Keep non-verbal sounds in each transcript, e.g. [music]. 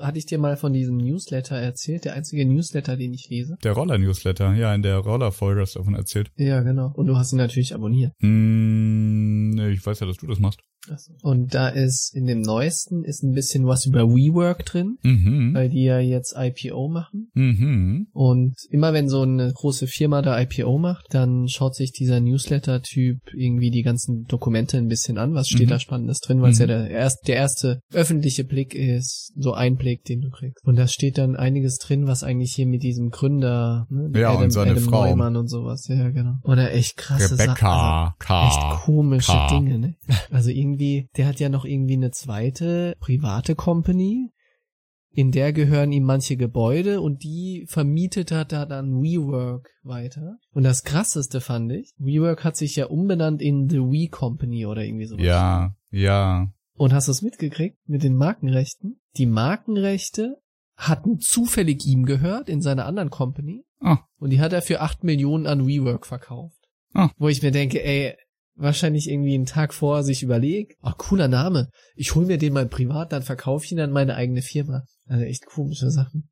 Hatte ich dir mal von diesem Newsletter erzählt? Der einzige Newsletter, den ich lese? Der Roller-Newsletter, ja, in der Roller-Folge hast du davon erzählt. Ja, genau. Und du hast ihn natürlich abonniert. Nee, ich weiß ja, dass du das machst. Und da ist in dem neuesten ist ein bisschen was über WeWork drin, Mhm. weil die ja jetzt IPO machen. Mhm. Und immer wenn so eine große Firma da IPO macht, dann schaut sich dieser Newsletter-Typ irgendwie die ganzen Dokumente ein bisschen an. Was steht Mhm. da Spannendes drin? Weil es Mhm. ja der, erst, der erste öffentliche Blick ist, so ein Blick, den du kriegst. Und da steht dann einiges drin, was eigentlich hier mit diesem Gründer, ne, Ja, und seine Adam Frau. Neumann und sowas, ja, genau. Oder echt krasse Sachen. Rebecca K. Echt komische K. Dinge, ne? Also irgendwie, der hat ja noch irgendwie eine zweite private Company, in der gehören ihm manche Gebäude und die vermietet hat er dann WeWork weiter. Und das krasseste fand ich, WeWork hat sich ja umbenannt in The We Company oder irgendwie sowas. Ja, ja. Und hast du es mitgekriegt mit den Markenrechten? Die Markenrechte hatten zufällig ihm gehört in seiner anderen Company Ah, und die hat er für 8 Millionen an WeWork verkauft. Ah. Wo ich mir denke, ey, wahrscheinlich irgendwie einen Tag vorher sich überlegt, ach, cooler Name. Ich hol mir den mal privat, dann verkaufe ich ihn an meine eigene Firma. Also echt komische Sachen.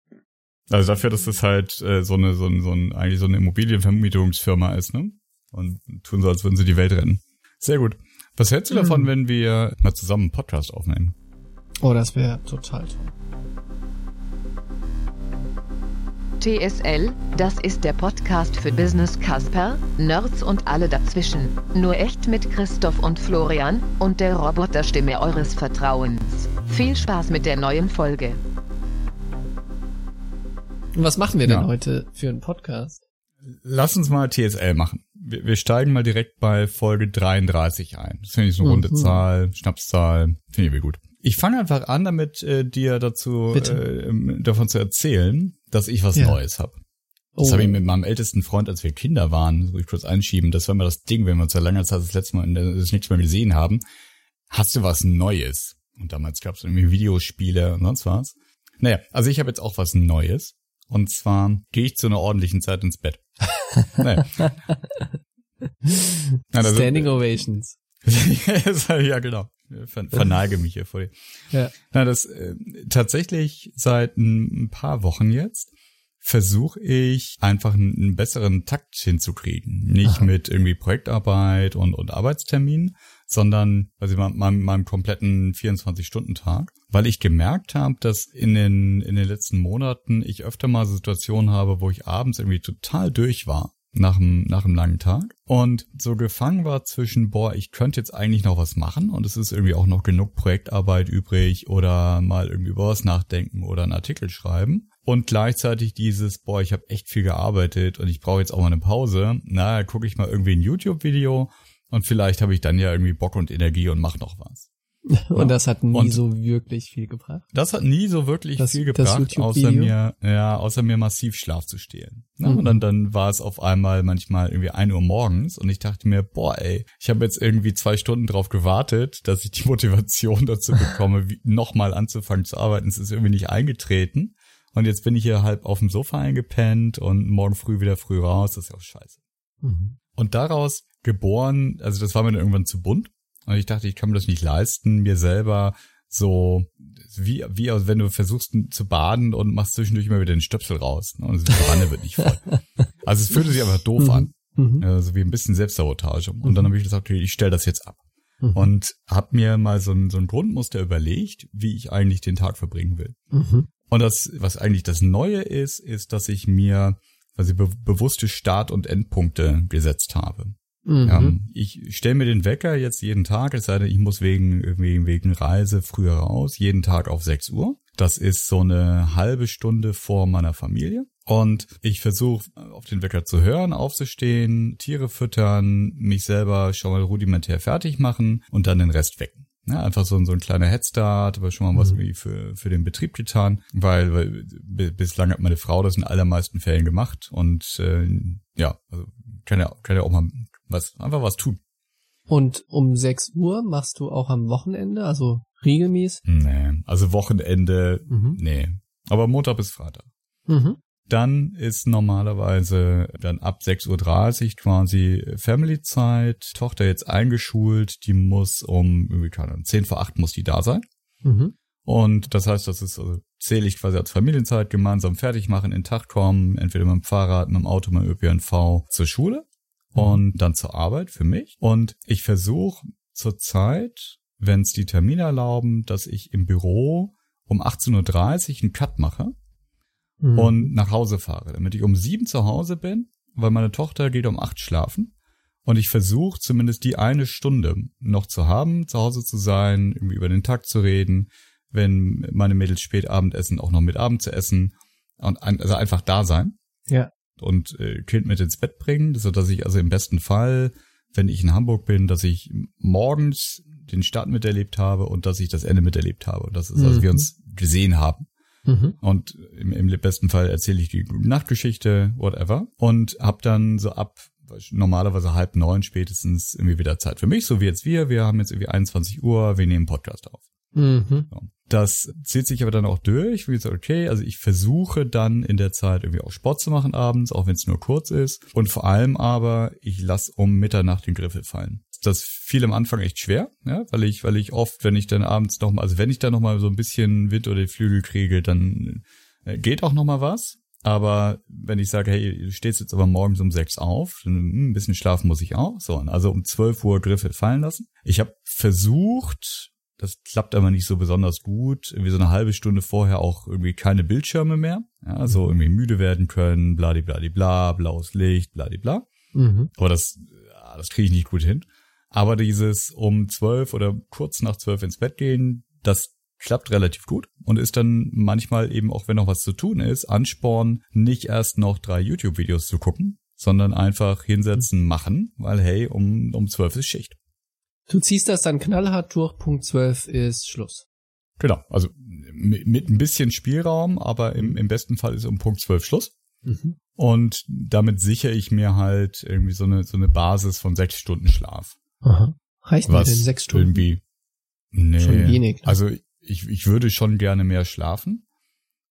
also dafür, dass das halt äh, so eine, so ein, so ein, eigentlich so eine Immobilienvermietungsfirma ist, ne? Und tun so, als würden sie die Welt retten. Sehr gut. Was hältst du Mhm. davon, wenn wir mal zusammen einen Podcast aufnehmen? Oh, das wäre total toll. TSL, das ist der Podcast für Business Casper, Nerds und alle dazwischen. Nur echt mit Christoph und Florian und der Roboterstimme eures Vertrauens. Viel Spaß mit der neuen Folge. Und was machen wir denn Ja. heute für einen Podcast? Lass uns mal TSL machen. Wir, wir steigen mal direkt bei Folge 33 ein. Das finde ich so eine runde Mhm. Zahl, Schnapszahl, finde ich mir gut. Ich fange einfach an, damit äh, dir dazu äh, ähm, davon zu erzählen, dass ich was Ja. Neues habe. Das Oh. habe ich mit meinem ältesten Freund, als wir Kinder waren, muss ich kurz einschieben, das war immer das Ding, wenn wir uns ja langer Zeit das letzte Mal in der, das nichts mehr gesehen haben. Hast du was Neues? Und damals gab es irgendwie Videospiele und sonst was. Naja, also ich habe jetzt auch was Neues. Und zwar gehe ich zu einer ordentlichen Zeit ins Bett. [laughs] naja. [laughs] Standing Ovations. [laughs] ja, genau. Ver verneige mich hier vor dir. Ja. Na, das äh, tatsächlich seit ein, paar Wochen jetzt versuche ich einfach einen, einen besseren Takt hinzukriegen. Nicht Aha. mit irgendwie Projektarbeit und, und Arbeitstermin, sondern also meinem, meinem, meinem kompletten 24-Stunden-Tag, weil ich gemerkt habe, dass in den, in den letzten Monaten ich öfter mal Situationen habe, wo ich abends irgendwie total durch war nach einem, nach einem langen Tag. Und so gefangen war zwischen, boah, ich könnte jetzt eigentlich noch was machen und es ist irgendwie auch noch genug Projektarbeit übrig oder mal irgendwie über was nachdenken oder einen Artikel schreiben. Und gleichzeitig dieses, boah, ich habe echt viel gearbeitet und ich brauche jetzt auch mal eine Pause, na, gucke ich mal irgendwie ein YouTube-Video und vielleicht habe ich dann ja irgendwie Bock und Energie und mach noch was. [laughs] Und das hat nie Und- so wirklich viel gebracht. Das hat nie so wirklich Das- viel gebracht, außer mir, ja, außer mir massiv Schlaf zu stehlen. Ne? Mhm. Und dann, dann war es auf einmal manchmal irgendwie ein Uhr morgens und ich dachte mir, boah, ey, ich habe jetzt irgendwie zwei Stunden drauf gewartet, dass ich die [laughs] Motivation dazu bekomme, nochmal anzufangen zu arbeiten. Es ist irgendwie nicht eingetreten. Und jetzt bin ich hier halb auf dem Sofa eingepennt und morgen früh wieder früh raus. Das ist ja auch scheiße. Mhm. Und daraus geboren, also das war mir dann irgendwann zu bunt. Und ich dachte, ich kann mir das nicht leisten, mir selber so, wie, wie wenn du versuchst zu baden und machst zwischendurch immer wieder den Stöpsel raus. Ne? Und die Wanne wird nicht voll. Also es fühlte sich einfach doof Mhm. an. Mhm. Also wie ein bisschen Selbstsabotage. Und dann habe ich gesagt, okay, ich stelle das jetzt ab. Mhm. Und habe mir mal so ein, so ein Grundmuster überlegt, wie ich eigentlich den Tag verbringen will. Mhm. Und das, was eigentlich das Neue ist, ist, dass ich mir quasi be bewusste Start- und Endpunkte gesetzt habe. Mhm. Ähm, ich stelle mir den Wecker jetzt jeden Tag, es sei denn, ich muss wegen, wegen, wegen Reise früher raus, jeden Tag auf 6 Uhr. Das ist so eine halbe Stunde vor meiner Familie. Und ich versuche auf den Wecker zu hören, aufzustehen, Tiere füttern, mich selber schon mal rudimentär fertig machen und dann den Rest wecken. Ja, einfach so, ein- so ein kleiner Headstart, aber schon mal was Mhm. irgendwie für, für den Betrieb getan, weil, weil bi- bislang hat meine Frau das in allermeisten Fällen gemacht und äh, ja, also kann ja, kann ja auch mal was, einfach was tun. Und um 6 Uhr machst du auch am Wochenende, also regelmäßig? Nee, also Wochenende, Mhm. nee. Aber Montag bis Freitag. Mhm. Dann ist normalerweise dann ab 6.30 Uhr quasi Family-Zeit. Tochter jetzt eingeschult, die muss um, irgendwie keine Ahnung, 10 vor 8 muss die da sein. Mhm. Und das heißt, das ist, also zähle ich quasi als Familienzeit gemeinsam fertig machen, in Tag kommen, entweder mit dem Fahrrad, mit dem Auto, mit dem ÖPNV zur Schule und dann zur Arbeit für mich. Und ich versuche zurzeit, wenn es die Termine erlauben, dass ich im Büro um 18.30 Uhr einen Cut mache Mhm. und nach Hause fahre, damit ich um sieben zu Hause bin, weil meine Tochter geht um acht schlafen. Und ich versuche zumindest die eine Stunde noch zu haben, zu Hause zu sein, irgendwie über den Tag zu reden, wenn meine Mädels spät Abend essen, auch noch mit Abend zu essen und ein, also einfach da sein Ja. Und äh, Kind mit ins Bett bringen, so dass ich also im besten Fall, wenn ich in Hamburg bin, dass ich morgens den Start miterlebt habe und dass ich das Ende miterlebt habe. Das ist, also Mhm. wir uns gesehen haben. Mhm. Und im, im besten Fall erzähle ich die Nachtgeschichte, whatever. Und hab dann so ab normalerweise halb neun spätestens irgendwie wieder Zeit für mich, so wie jetzt wir. Wir haben jetzt irgendwie 21 Uhr, wir nehmen Podcast auf. Mhm. Das zieht sich aber dann auch durch. Wie gesagt, okay, also ich versuche dann in der Zeit irgendwie auch Sport zu machen abends, auch wenn es nur kurz ist. Und vor allem aber, ich lasse um Mitternacht den Griffel fallen. Das fiel am Anfang echt schwer, ja, weil ich, weil ich oft, wenn ich dann abends noch mal, also wenn ich dann noch mal so ein bisschen Wind oder die Flügel kriege, dann äh, geht auch noch mal was. Aber wenn ich sage, hey, du stehst jetzt aber morgens um sechs auf, hm, ein bisschen schlafen muss ich auch. So, also um 12 Uhr Griffel fallen lassen. Ich habe versucht, das klappt aber nicht so besonders gut, irgendwie so eine halbe Stunde vorher auch irgendwie keine Bildschirme mehr. Ja, so irgendwie müde werden können, bladibladibla, blaues Licht, bladibla. Mhm. Aber das, ja, das kriege ich nicht gut hin. Aber dieses um zwölf oder kurz nach zwölf ins Bett gehen, das klappt relativ gut und ist dann manchmal eben auch, wenn noch was zu tun ist, Ansporn, nicht erst noch drei YouTube-Videos zu gucken, sondern einfach hinsetzen, machen, weil hey, um, um zwölf ist Schicht. Du ziehst das dann knallhart durch, Punkt 12 ist Schluss. Genau, also mit, mit ein bisschen Spielraum, aber im, im besten Fall ist um Punkt zwölf Schluss. Mhm. Und damit sichere ich mir halt irgendwie so eine, so eine Basis von sechs Stunden Schlaf. Aha. Reicht mir denn sechs Stunden? irgendwie, nee. Schon wenig, ne? Also ich, ich würde schon gerne mehr schlafen,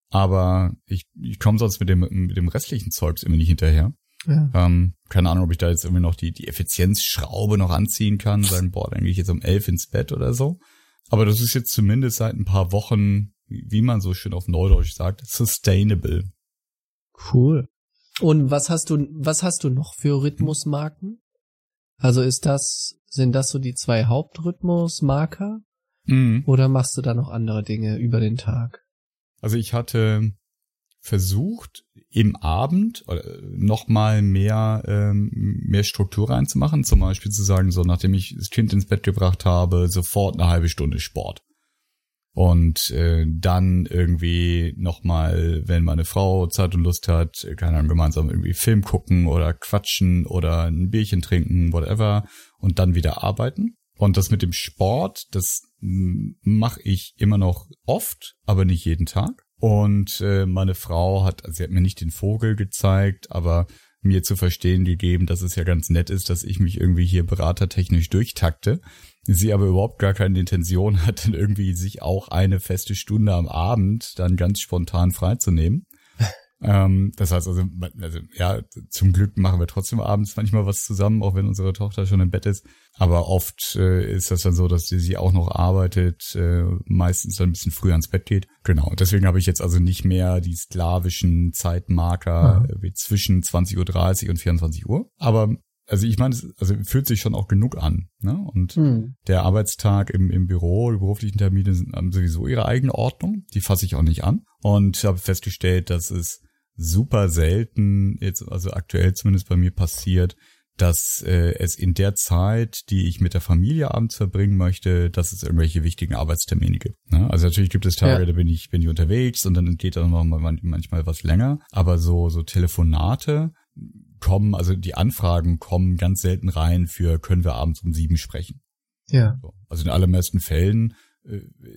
aber ich, ich komme sonst mit dem, mit dem restlichen Zeugs irgendwie nicht hinterher. Ja. Ähm, keine Ahnung, ob ich da jetzt irgendwie noch die, die Effizienzschraube noch anziehen kann, [laughs] sagen, boah, dann gehe ich jetzt um elf ins Bett oder so. Aber das ist jetzt zumindest seit ein paar Wochen, wie man so schön auf Neudeutsch sagt, sustainable. Cool. Und was hast du, was hast du noch für Rhythmusmarken? Also ist das, sind das so die zwei Hauptrhythmusmarker? Mhm. Oder machst du da noch andere Dinge über den Tag? Also ich hatte versucht, im Abend noch mal mehr ähm, mehr Struktur reinzumachen. Zum Beispiel zu sagen, so nachdem ich das Kind ins Bett gebracht habe, sofort eine halbe Stunde Sport. Und äh, dann irgendwie noch mal, wenn meine Frau Zeit und Lust hat, keine Ahnung, gemeinsam irgendwie Film gucken oder quatschen oder ein Bierchen trinken, whatever. Und dann wieder arbeiten. Und das mit dem Sport, das mache ich immer noch oft, aber nicht jeden Tag. Und äh, meine Frau hat, also sie hat mir nicht den Vogel gezeigt, aber mir zu verstehen gegeben, dass es ja ganz nett ist, dass ich mich irgendwie hier beratertechnisch durchtakte. Sie aber überhaupt gar keine Intention [laughs] hat, dann irgendwie sich auch eine feste Stunde am Abend dann ganz spontan freizunehmen. [laughs] ähm, das heißt also, also, ja, zum Glück machen wir trotzdem abends manchmal was zusammen, auch wenn unsere Tochter schon im Bett ist. Aber oft äh, ist das dann so, dass sie, auch noch arbeitet, äh, meistens dann ein bisschen früher ans Bett geht. Genau. Und deswegen habe ich jetzt also nicht mehr die sklavischen Zeitmarker Mhm. wie zwischen 20.30 Uhr und 24 Uhr. Aber also ich meine, es also fühlt sich schon auch genug an. Ne? Und Hm. der Arbeitstag im, im Büro, die beruflichen Termine sind, haben sowieso ihre eigene Ordnung. Die fasse ich auch nicht an. Und habe festgestellt, dass es super selten, jetzt also aktuell zumindest bei mir passiert, dass äh, es in der Zeit, die ich mit der Familie abends verbringen möchte, dass es irgendwelche wichtigen Arbeitstermine gibt. Ne? Also natürlich gibt es Tage, Ja. da bin ich bin ich unterwegs und dann geht dann noch mal manchmal was länger. Aber so so Telefonate kommen, also die Anfragen kommen ganz selten rein für können wir abends um sieben sprechen. Ja. So. Also in allermeisten Fällen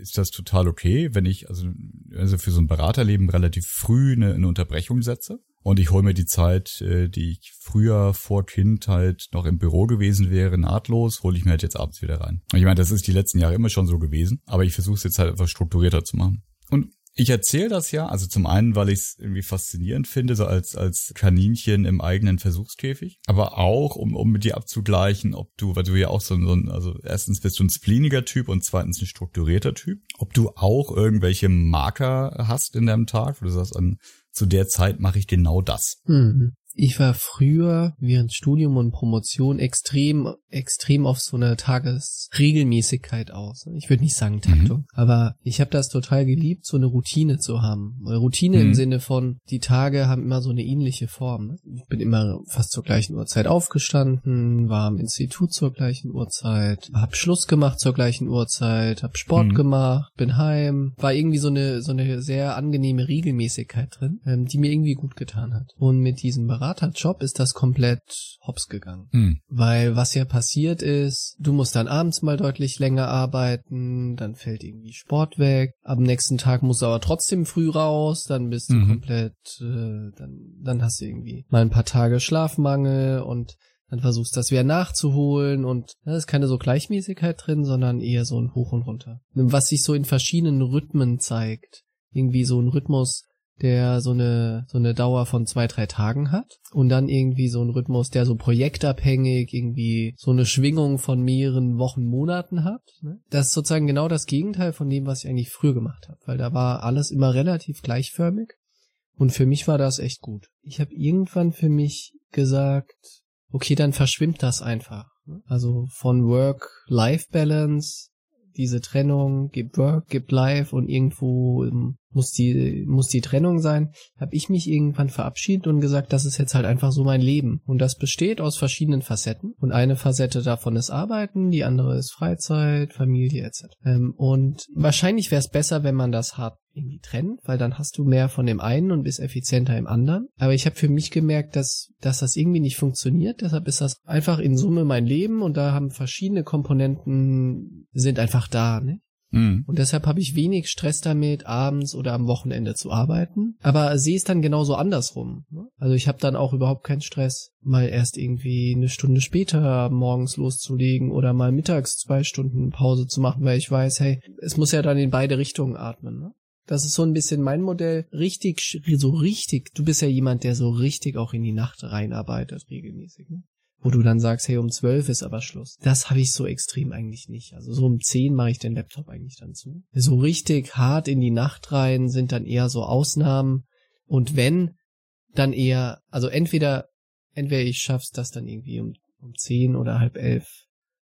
ist das total okay, wenn ich also, also für so ein Beraterleben relativ früh eine, eine Unterbrechung setze und ich hole mir die Zeit, äh, die ich früher vor Kind halt noch im Büro gewesen wäre, nahtlos, hole ich mir halt jetzt abends wieder rein. Ich meine, das ist die letzten Jahre immer schon so gewesen, aber ich versuche es jetzt halt etwas strukturierter zu machen. Und Ich erzähle das ja, also zum einen, weil ich es irgendwie faszinierend finde, so als, als Kaninchen im eigenen Versuchskäfig, aber auch, um, um mit dir abzugleichen, ob du, weil du ja auch so, so ein, also erstens bist du ein spleeniger Typ und zweitens ein strukturierter Typ, ob du auch irgendwelche Marker hast in deinem Tag, wo du sagst, an, zu der Zeit mache ich genau das. Mhm. Ich war früher während Studium und Promotion extrem, extrem auf so eine Tagesregelmäßigkeit aus. Ich würde nicht sagen Taktung, mhm. aber ich habe das total geliebt, so eine Routine zu haben. Routine mhm. im Sinne von, die Tage haben immer so eine ähnliche Form. Ich bin immer fast zur gleichen Uhrzeit aufgestanden, war am Institut zur gleichen Uhrzeit, hab Schluss gemacht zur gleichen Uhrzeit, hab Sport mhm. gemacht, bin heim. War irgendwie so eine, so eine sehr angenehme Regelmäßigkeit drin, ähm, die mir irgendwie gut getan hat. Und mit diesem Beraterjob ist das komplett hops gegangen. Mhm. Weil was ja passiert ist, du musst dann abends mal deutlich länger arbeiten, dann fällt irgendwie Sport weg, am nächsten Tag musst du aber trotzdem früh raus, dann bist du mhm. komplett, äh, dann, dann hast du irgendwie mal ein paar Tage Schlafmangel und dann versuchst das wieder nachzuholen und da ist keine so Gleichmäßigkeit drin, sondern eher so ein Hoch und Runter. Was sich so in verschiedenen Rhythmen zeigt. Irgendwie so ein Rhythmus, der so eine, so eine Dauer von zwei, drei Tagen hat und dann irgendwie so ein Rhythmus, der so projektabhängig irgendwie so eine Schwingung von mehreren Wochen, Monaten hat. Ne? Das ist sozusagen genau das Gegenteil von dem, was ich eigentlich früher gemacht habe, weil da war alles immer relativ gleichförmig und für mich war das echt gut. Ich habe irgendwann für mich gesagt, okay, dann verschwimmt das einfach. Ne? Also von Work-Life-Balance diese Trennung, gibt Work, gibt Life und irgendwo muss die, muss die Trennung sein, habe ich mich irgendwann verabschiedet und gesagt, das ist jetzt halt einfach so mein Leben. Und das besteht aus verschiedenen Facetten. Und eine Facette davon ist Arbeiten, die andere ist Freizeit, Familie etc. Ähm, und wahrscheinlich wäre es besser, wenn man das hart irgendwie trennt, weil dann hast du mehr von dem einen und bist effizienter im anderen. Aber ich habe für mich gemerkt, dass, dass das irgendwie nicht funktioniert. Deshalb ist das einfach in Summe mein Leben und da haben verschiedene Komponenten sind einfach da. Ne? Mhm. Und deshalb habe ich wenig Stress damit, abends oder am Wochenende zu arbeiten. Aber sehe es dann genauso andersrum. Ne? Also ich habe dann auch überhaupt keinen Stress, mal erst irgendwie eine Stunde später morgens loszulegen oder mal mittags zwei Stunden Pause zu machen, weil ich weiß, hey, es muss ja dann in beide Richtungen atmen. Ne? Das ist so ein bisschen mein Modell. Richtig, so richtig. Du bist ja jemand, der so richtig auch in die Nacht reinarbeitet, regelmäßig. Ne? Wo du dann sagst, hey, um zwölf ist aber Schluss. Das habe ich so extrem eigentlich nicht. Also so um zehn mache ich den Laptop eigentlich dann zu. So richtig hart in die Nacht rein sind dann eher so Ausnahmen. Und wenn, dann eher, also entweder, entweder ich schaff's, dass dann irgendwie um, um zehn oder halb elf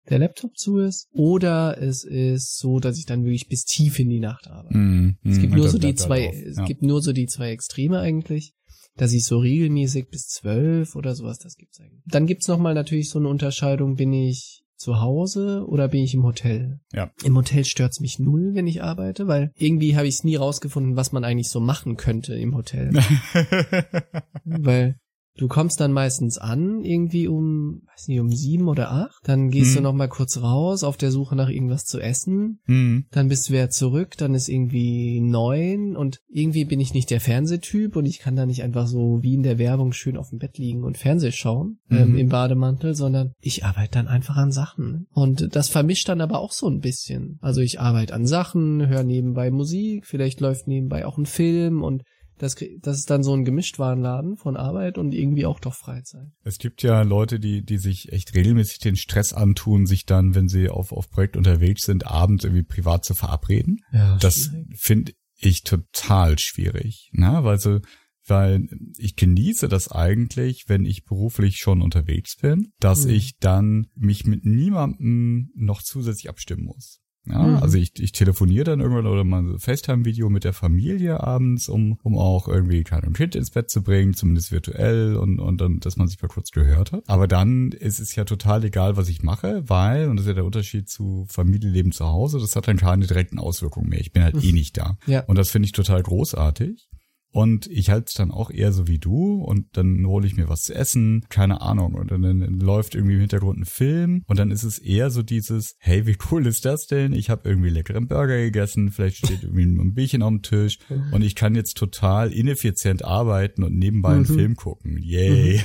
der Laptop zu ist, oder es ist so, dass ich dann wirklich bis tief in die Nacht arbeite. Mm, mm, es gibt nur so die zwei, es gibt nur so die zwei Extreme eigentlich dass ich so regelmäßig bis zwölf oder sowas, das gibt's eigentlich. Dann gibt's nochmal natürlich so eine Unterscheidung, bin ich zu Hause oder bin ich im Hotel? Ja. Im Hotel stört's mich null, wenn ich arbeite, weil irgendwie habe ich es nie rausgefunden, was man eigentlich so machen könnte im Hotel. [laughs] weil Du kommst dann meistens an, irgendwie um, weiß nicht, um sieben oder acht. Dann gehst mhm. du noch mal kurz raus auf der Suche nach irgendwas zu essen. Mhm. Dann bist du wieder zurück. Dann ist irgendwie neun und irgendwie bin ich nicht der Fernsehtyp und ich kann da nicht einfach so wie in der Werbung schön auf dem Bett liegen und Fernseh schauen ähm, mhm. ähm, im Bademantel, sondern ich arbeite dann einfach an Sachen. Und das vermischt dann aber auch so ein bisschen. Also ich arbeite an Sachen, höre nebenbei Musik, vielleicht läuft nebenbei auch ein Film und das, das ist dann so ein Gemischtwarenladen von Arbeit und irgendwie auch doch Freizeit. Es gibt ja Leute, die, die sich echt regelmäßig den Stress antun, sich dann, wenn sie auf, auf Projekt unterwegs sind, abends irgendwie privat zu verabreden. Ja, das finde ich total schwierig, ne? weil so, weil ich genieße das eigentlich, wenn ich beruflich schon unterwegs bin, dass mhm. ich dann mich mit niemandem noch zusätzlich abstimmen muss. Ja, mhm. Also ich, ich telefoniere dann irgendwann oder mal so FaceTime-Video mit der Familie abends, um, um auch irgendwie kein Kind ins Bett zu bringen, zumindest virtuell und, und dann, dass man sich mal kurz gehört hat. Aber dann ist es ja total egal, was ich mache, weil, und das ist ja der Unterschied zu Familienleben zu Hause, das hat dann keine direkten Auswirkungen mehr. Ich bin halt [laughs] eh nicht da. Ja. Und das finde ich total großartig. Und ich halte es dann auch eher so wie du und dann hole ich mir was zu essen, keine Ahnung. Und dann, dann, läuft irgendwie im Hintergrund ein Film und dann ist es eher so dieses, hey, wie cool ist das denn? Ich habe irgendwie leckeren Burger gegessen, vielleicht steht irgendwie ein Bierchen auf dem Tisch und ich kann jetzt total ineffizient arbeiten und nebenbei einen mhm. Film gucken. Yay.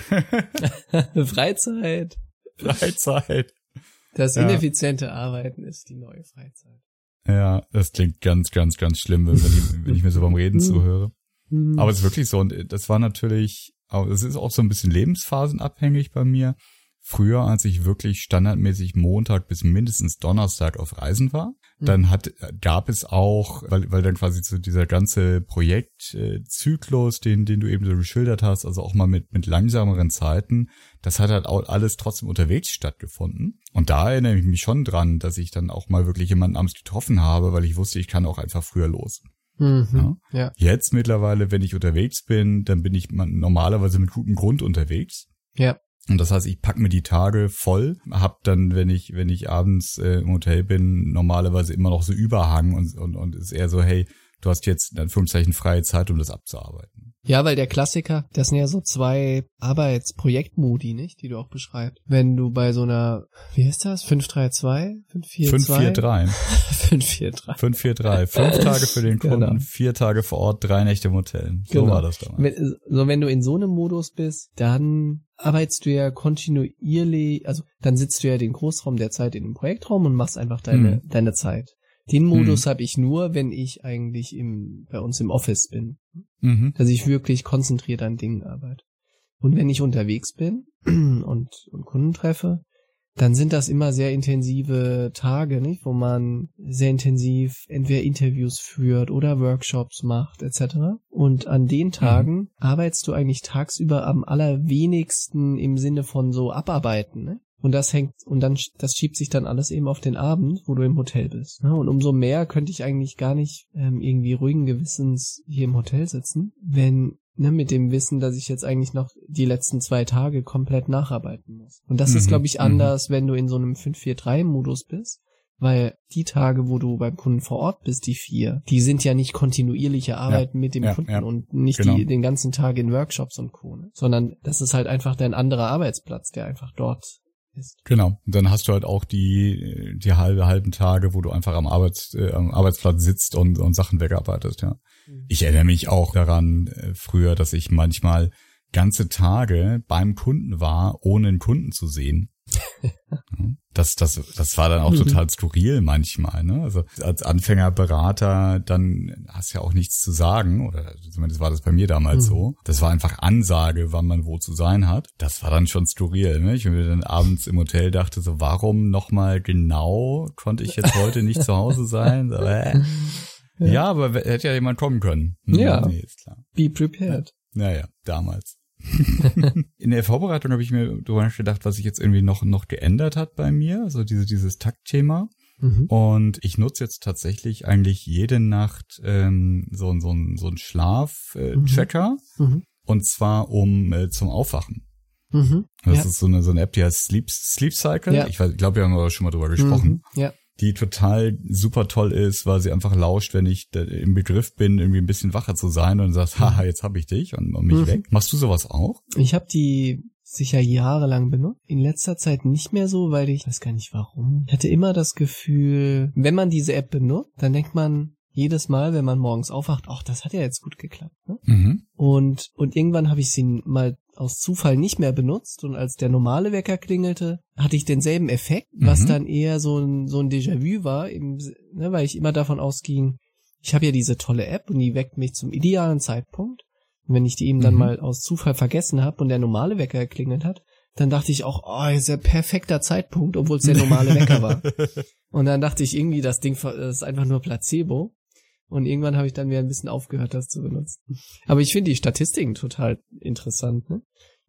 Mhm. [laughs] Freizeit. Freizeit. Das ineffiziente ja. Arbeiten ist die neue Freizeit. Ja, das klingt ganz, ganz, ganz schlimm, wenn ich, wenn ich mir so beim Reden zuhöre. Mhm. Aber es ist wirklich so, und das war natürlich, es ist auch so ein bisschen lebensphasenabhängig bei mir. Früher, als ich wirklich standardmäßig Montag bis mindestens Donnerstag auf Reisen war, Mhm. dann hat, gab es auch, weil, weil dann quasi so dieser ganze Projektzyklus, den, den du eben so geschildert hast, also auch mal mit, mit langsameren Zeiten, das hat halt auch alles trotzdem unterwegs stattgefunden. Und da erinnere ich mich schon dran, dass ich dann auch mal wirklich jemanden abends getroffen habe, weil ich wusste, ich kann auch einfach früher los. Mhm. Ja. Jetzt mittlerweile, wenn ich unterwegs bin, dann bin ich normalerweise mit gutem Grund unterwegs. Ja. Und das heißt, ich pack mir die Tage voll, hab dann, wenn ich, wenn ich abends äh, im Hotel bin, normalerweise immer noch so Überhang und, und, und ist eher so, hey, du hast jetzt in Anführungszeichen freie Zeit, um das abzuarbeiten. Ja, weil der Klassiker, das sind ja so zwei Arbeitsprojektmodi, nicht, die du auch beschreibst. Wenn du bei so einer, wie heißt das? 532? 542? 543. 543. 543. Fünf Tage für den Kunden, Genau. vier Tage vor Ort, drei Nächte im Hotel. So Genau. war das damals. Wenn, so, wenn du in so einem Modus bist, dann arbeitest du ja kontinuierlich, also dann sitzt du ja den Großraum der Zeit in dem Projektraum und machst einfach deine, Mhm. deine Zeit. Den Modus habe ich nur, wenn ich eigentlich im, bei uns im Office bin. Mhm. dass ich wirklich konzentriert an Dingen arbeite. Und wenn ich unterwegs bin [clears throat] und, und Kunden treffe, dann sind das immer sehr intensive Tage, nicht, wo man sehr intensiv entweder Interviews führt oder Workshops macht etc. Und an den Tagen arbeitest du eigentlich tagsüber am allerwenigsten im Sinne von so abarbeiten. Ne? Und das hängt, und dann, das schiebt sich dann alles eben auf den Abend, wo du im Hotel bist. Ne? Und umso mehr könnte ich eigentlich gar nicht ähm, irgendwie ruhigen Gewissens hier im Hotel sitzen, wenn, ne, mit dem Wissen, dass ich jetzt eigentlich noch die letzten zwei Tage komplett nacharbeiten muss. Und das ist, Mhm, glaube ich, mhm. anders, wenn du in so einem 5-4-3-Modus bist. Weil die Tage, wo du beim Kunden vor Ort bist, die vier, die sind ja nicht kontinuierliche Arbeiten mit dem ja, Kunden ja. und nicht Genau. die, den ganzen Tag in Workshops und Co. Ne? Sondern das ist halt einfach dein anderer Arbeitsplatz, der einfach dort ist. Genau. Und dann hast du halt auch die, die halbe, halben Tage, wo du einfach am, Arbeits, äh, am Arbeitsplatz sitzt und, und Sachen wegarbeitest, ja. Ich erinnere mich auch daran äh, früher, dass ich manchmal ganze Tage beim Kunden war, ohne einen Kunden zu sehen. Ja, [laughs] Das, das, das war dann auch Mhm. total skurril manchmal. Ne? Also als Anfängerberater, dann hast du ja auch nichts zu sagen, oder zumindest war das bei mir damals Mhm. so. Das war einfach Ansage, wann man wo zu sein hat. Das war dann schon skurril. Ne? Ich mir dann abends im Hotel dachte so, warum nochmal genau konnte ich jetzt heute nicht zu Hause sein? So, äh. ja. aber w- hätte ja jemand kommen können. Hm, Ja. Nee, ist klar. Be prepared. Naja, damals. In der Vorbereitung habe ich mir darüber nachgedacht, was sich jetzt irgendwie noch, noch geändert hat bei mir, so diese, dieses Taktthema. Mhm. Und ich nutze jetzt tatsächlich eigentlich jede Nacht ähm, so, so, so einen Schlaf-Tracker. Mhm. Und zwar um äh, zum Aufwachen. Mhm. Das ja. ist so eine, so eine App, die heißt Sleep, Sleep Cycle. Ja. Ich glaube, wir haben aber schon mal drüber gesprochen. Mhm. Ja. Die total super toll ist, weil sie einfach lauscht, wenn ich im Begriff bin, irgendwie ein bisschen wacher zu sein und sagst, haha, jetzt hab ich dich und, und mich Mhm. weg. Machst du sowas auch? Ich habe die sicher jahrelang benutzt. In letzter Zeit nicht mehr so, weil ich weiß gar nicht warum. Ich hatte immer das Gefühl, wenn man diese App benutzt, dann denkt man jedes Mal, wenn man morgens aufwacht, ach, das hat ja jetzt gut geklappt. Ne? Mhm. Und, und irgendwann habe ich sie mal aus Zufall nicht mehr benutzt und als der normale Wecker klingelte, hatte ich denselben Effekt, was Mhm. dann eher so ein, so ein Déjà-vu war, im, ne, weil ich immer davon ausging, ich habe ja diese tolle App und die weckt mich zum idealen Zeitpunkt. Und wenn ich die eben dann Mhm. mal aus Zufall vergessen habe und der normale Wecker geklingelt hat, dann dachte ich auch, oh, ist ja perfekter Zeitpunkt, obwohl es der normale Wecker war. [laughs] Und dann dachte ich irgendwie, das Ding ist einfach nur Placebo. Und irgendwann habe ich dann wieder ein bisschen aufgehört, das zu benutzen. Aber ich finde die Statistiken total interessant, ne?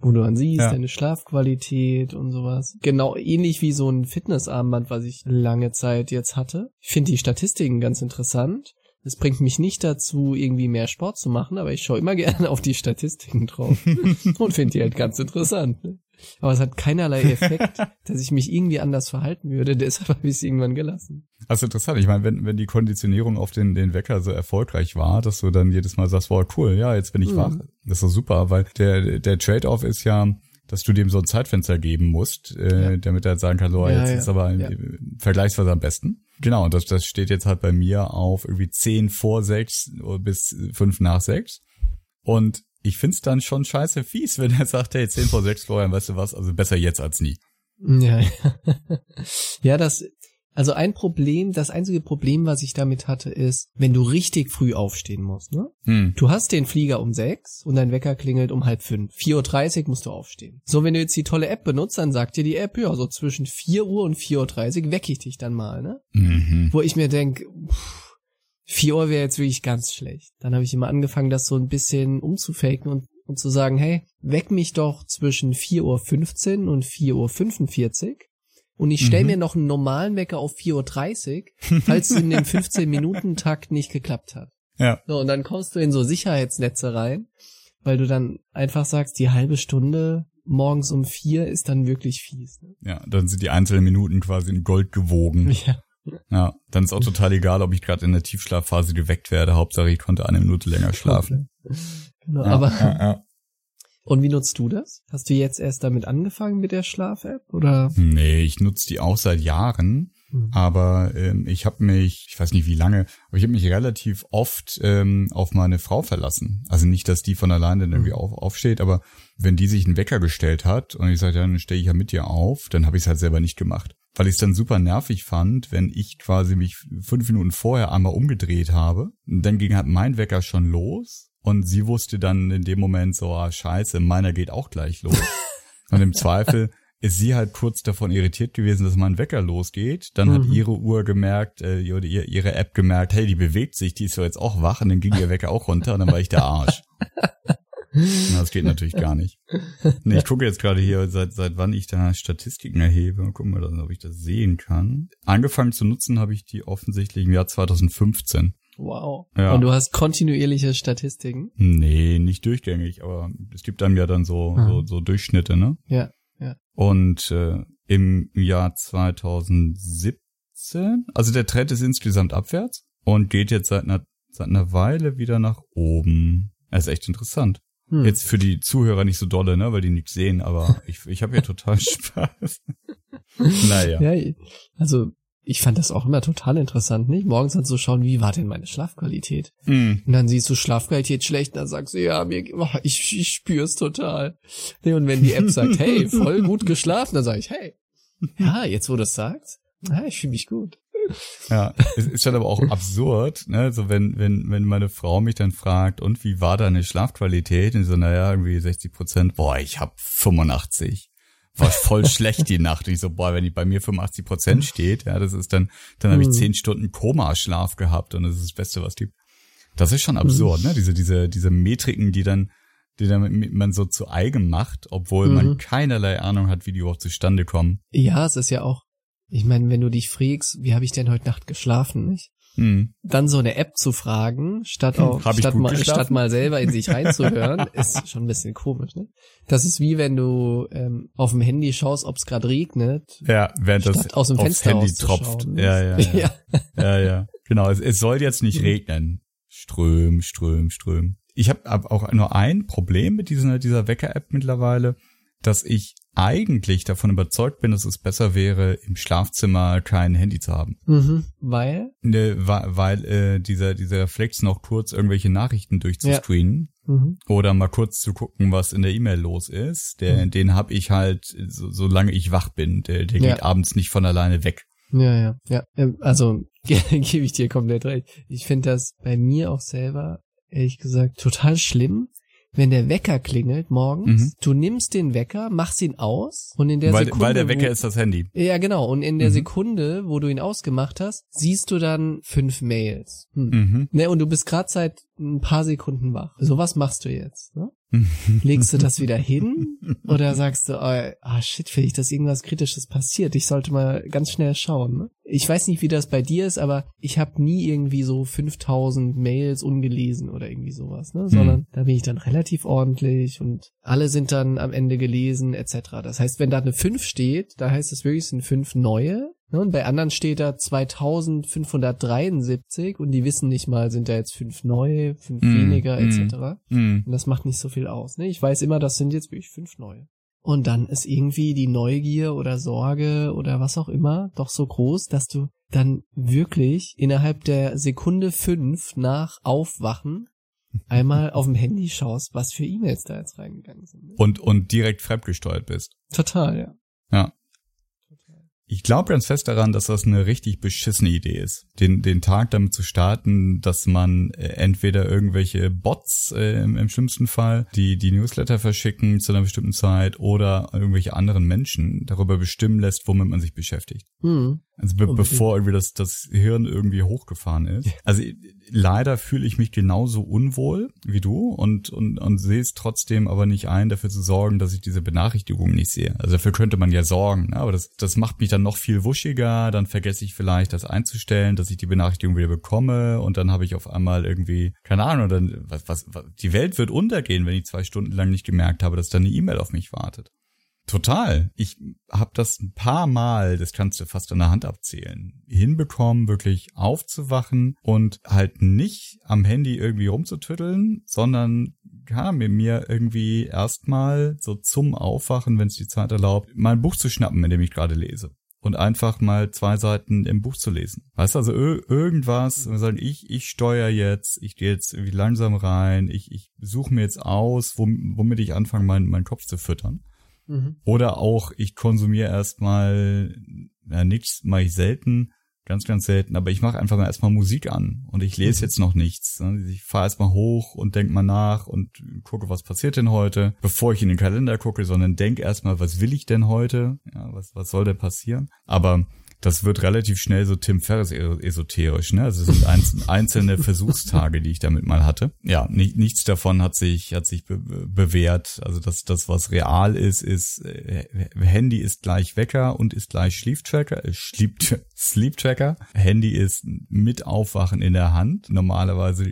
Wo du dann siehst, Ja. deine Schlafqualität und sowas. Genau ähnlich wie so ein Fitnessarmband, was ich lange Zeit jetzt hatte. Ich finde die Statistiken ganz interessant. Es bringt mich nicht dazu, irgendwie mehr Sport zu machen, aber ich schaue immer [laughs] gerne auf die Statistiken drauf [laughs] und finde die halt ganz interessant. Ne? Aber es hat keinerlei [laughs] Effekt, dass ich mich irgendwie anders verhalten würde. Deshalb habe ich es irgendwann gelassen. Das ist interessant. Ich meine, wenn, wenn die Konditionierung auf den, den Wecker so erfolgreich war, dass du dann jedes Mal sagst, wow, cool, ja, jetzt bin ich Mhm. wach. Das ist doch super, weil der, der Trade-off ist ja, dass du dem so ein Zeitfenster geben musst, äh, Ja. damit er halt sagen kann, so, Ja, jetzt ja. ist aber Ja. vergleichsweise am besten. Genau, und das, das steht jetzt halt bei mir auf irgendwie zehn vor sechs bis fünf nach sechs. Und ich find's dann schon scheiße fies, wenn er sagt, hey, zehn vor sechs, Florian, weißt du was, also besser jetzt als nie. Ja, ja. [laughs] ja, das, Also ein Problem, das einzige Problem, was ich damit hatte, ist, wenn du richtig früh aufstehen musst, ne? Hm. Du hast den Flieger um sechs und dein Wecker klingelt um halb fünf. 4.30 Uhr musst du aufstehen. So, wenn du jetzt die tolle App benutzt, dann sagt dir die App, ja, so zwischen 4 Uhr und 4.30 Uhr wecke ich dich dann mal, ne? Mhm. Wo ich mir denk, 4 Uhr wäre jetzt wirklich ganz schlecht. Dann habe ich immer angefangen, das so ein bisschen umzufaken und, und zu sagen, hey, weck mich doch zwischen 4.15 Uhr und 4.45 Uhr und ich stelle Mhm. mir noch einen normalen Wecker auf 4.30 Uhr, falls es in dem [laughs] 15-Minuten-Takt nicht geklappt hat. Ja. So, und dann kommst du in so Sicherheitsnetze rein, weil du dann einfach sagst, die halbe Stunde morgens um vier ist dann wirklich fies. Ne? Ja, dann sind die einzelnen Minuten quasi in Gold gewogen. Ja. Ja, dann ist auch total egal, ob ich gerade in der Tiefschlafphase geweckt werde. Hauptsache, ich konnte eine Minute länger schlafen. [laughs] Genau, Ja, aber ja, ja. und wie nutzt du das? Hast du jetzt erst damit angefangen mit der Schlaf-App oder? Nee, ich nutze die auch seit Jahren. Mhm. Aber ähm, ich habe mich, ich weiß nicht wie lange, aber ich habe mich relativ oft ähm, auf meine Frau verlassen. Also nicht, dass die von alleine dann irgendwie Mhm. auf, aufsteht, aber wenn die sich einen Wecker gestellt hat und ich sage, ja, dann stehe ich ja mit dir auf, dann habe ich es halt selber nicht gemacht. Weil ich es dann super nervig fand, wenn ich quasi mich fünf Minuten vorher einmal umgedreht habe. Und dann ging halt mein Wecker schon los und sie wusste dann in dem Moment so, ah scheiße, meiner geht auch gleich los. [laughs] und im Zweifel ist sie halt kurz davon irritiert gewesen, dass mein Wecker losgeht. Dann hat Mhm. ihre Uhr gemerkt, äh, oder ihr, ihre App gemerkt, hey, die bewegt sich, die ist doch jetzt auch wach und dann ging ihr Wecker auch runter und dann war ich der Arsch. Na, [laughs] das geht natürlich gar nicht. Nee, ich gucke jetzt gerade hier, seit, seit wann ich da Statistiken erhebe. Mal gucken wir, dann, ob ich das sehen kann. Angefangen zu nutzen habe ich die offensichtlich im Jahr 2015. Wow. Ja. Und du hast kontinuierliche Statistiken. Nee, nicht durchgängig, aber es gibt einem ja dann so, Ah. so, so Durchschnitte, ne? Ja. Und äh, im Jahr 2017, also der Trend ist insgesamt abwärts und geht jetzt seit einer, seit einer Weile wieder nach oben. Das ist echt interessant. Hm. Jetzt für die Zuhörer nicht so dolle, ne, weil die nichts sehen, aber [laughs] ich, ich habe hier total Spaß. [laughs] naja. Ja, also ich fand das auch immer total interessant, nicht? Morgens dann zu schauen, wie war denn meine Schlafqualität? Hm. Und dann siehst du Schlafqualität schlecht, dann sagst du, ja, mir, oh, ich, ich spür's total. Nee, und wenn die App sagt, hey, voll gut geschlafen, dann sage ich, hey, ja, jetzt wo du es sagst, ja, ich fühle mich gut. Ja, es ist schon aber auch absurd, ne, so wenn, wenn, wenn meine Frau mich dann fragt, und wie war deine Schlafqualität? Und so, naja, irgendwie 60 Prozent, boah, ich hab 85. War voll schlecht die Nacht. Und ich so, boah, wenn die bei mir 85 Prozent steht, ja, das ist dann, dann habe ich Mhm. zehn Stunden Koma-Schlaf gehabt und das ist das Beste, was gibt. Das ist schon absurd, ne, diese, diese, diese Metriken, die dann, die dann man so zu eigen macht, obwohl Mhm. man keinerlei Ahnung hat, wie die überhaupt zustande kommen. Ja, es ist ja auch, ich meine, wenn du dich fragst, wie habe ich denn heute Nacht geschlafen, nicht? Hm. Dann so eine App zu fragen, statt auch, Hab ich statt mal, geschlafen? statt mal selber in sich reinzuhören, [laughs] ist schon ein bisschen komisch, ne? Das ist wie wenn du ähm, auf dem Handy schaust, ob es gerade regnet, Ja, während das aus dem Fenster Handy tropft. Ja, ja, ja. [laughs] ja. Ja, ja. Genau, es, es soll jetzt nicht regnen. Ström, ström, ström. Ich habe hab auch nur ein Problem mit dieser, dieser Wecker-App mittlerweile, dass ich eigentlich davon überzeugt bin, dass es besser wäre, im Schlafzimmer kein Handy zu haben. Mhm. Weil? Ne, weil weil äh, dieser, dieser Reflex noch kurz irgendwelche Nachrichten durchzuscreenen Mhm. oder mal kurz zu gucken, was in der E-Mail los ist, der, Mhm. den habe ich halt, so, solange ich wach bin. Der, der Ja. geht abends nicht von alleine weg. Ja, ja, ja. Ähm, Also [laughs] gebe ich dir komplett recht. Ich finde das bei mir auch selber, ehrlich gesagt, total schlimm, wenn der Wecker klingelt morgens. Mhm. Du nimmst den Wecker, machst ihn aus und in der Weil, Sekunde. weil der Wecker wo, ist das Handy. Ja, genau. Und in der Mhm. Sekunde, wo du ihn ausgemacht hast, siehst du dann fünf Mails. Hm. Mhm. Ne, und du bist gerade seit ein paar Sekunden wach. So was machst du jetzt? Ne? [laughs] Legst du das wieder hin oder sagst du, oh, ah shit, vielleicht dass irgendwas Kritisches passiert. Ich sollte mal ganz schnell schauen. Ne? Ich weiß nicht, wie das bei dir ist, aber ich habe nie irgendwie so 5000 Mails ungelesen oder irgendwie sowas, ne? sondern da bin ich dann relativ ordentlich und alle sind dann am Ende gelesen etc. Das heißt, wenn da eine 5 steht, da heißt es wirklich, es sind fünf neue. Ne? Und bei anderen steht da 2573 und die wissen nicht mal, sind da jetzt fünf neue, fünf Mm, weniger mm. etc. Mhm. Und das macht nicht so viel aus. Ne? Ich weiß immer, das sind jetzt wirklich fünf neue. Und dann ist irgendwie die Neugier oder Sorge oder was auch immer doch so groß, dass du dann wirklich innerhalb der Sekunde fünf nach Aufwachen einmal auf dem Handy schaust, was für E-Mails da jetzt reingegangen sind. Und, und direkt fremdgesteuert bist. Total, ja. Ja. Ich glaube ganz fest daran, dass das eine richtig beschissene Idee ist, den, den Tag damit zu starten, dass man äh, entweder irgendwelche Bots äh, im, im schlimmsten Fall, die die Newsletter verschicken zu einer bestimmten Zeit oder irgendwelche anderen Menschen darüber bestimmen lässt, womit man sich beschäftigt. Hm. Also be bevor irgendwie das, das Hirn irgendwie hochgefahren ist. Also leider fühle ich mich genauso unwohl wie du und, und, und sehe es trotzdem aber nicht ein, dafür zu sorgen, dass ich diese Benachrichtigungen nicht sehe. Also dafür könnte man ja sorgen, ne? aber das, das macht mich dann noch viel wuschiger, dann vergesse ich vielleicht das einzustellen, dass ich die Benachrichtigung wieder bekomme und dann habe ich auf einmal irgendwie, keine Ahnung, dann, was, was, was, die Welt wird untergehen, wenn ich zwei Stunden lang nicht gemerkt habe, dass da eine E-Mail auf mich wartet. Total. Ich habe das ein paar Mal, das kannst du fast an der Hand abzählen, hinbekommen, wirklich aufzuwachen und halt nicht am Handy irgendwie rumzutütteln, sondern ja, mir, mir irgendwie erstmal so zum Aufwachen, wenn es die Zeit erlaubt, mein Buch zu schnappen, in dem ich gerade lese und einfach mal zwei Seiten im Buch zu lesen. Weißt du, also irgendwas, ich, ich steuere jetzt, ich gehe jetzt irgendwie langsam rein, ich, ich suche mir jetzt aus, womit ich anfange, meinen mein Kopf zu füttern. Mhm. Oder auch, ich konsumiere erstmal, ja, nichts mache ich selten, ganz, ganz selten, aber ich mache einfach mal erstmal Musik an und ich lese mhm. jetzt noch nichts. Ne? Ich fahre erstmal hoch und denk mal nach und gucke, was passiert denn heute, bevor ich in den Kalender gucke, sondern denk erstmal, was will ich denn heute? Ja, was, was soll denn passieren? Aber das wird relativ schnell so Tim Ferriss esoterisch, ne? Also es sind [laughs] einzelne Versuchstage, die ich damit mal hatte. Ja, nicht, nichts davon hat sich, hat sich be bewährt. Also das, das, was real ist, ist, äh, Handy ist gleich Wecker und ist gleich [laughs] Sleep-Tracker, äh, Sleep, Sleep Tracker. Handy ist mit Aufwachen in der Hand. Normalerweise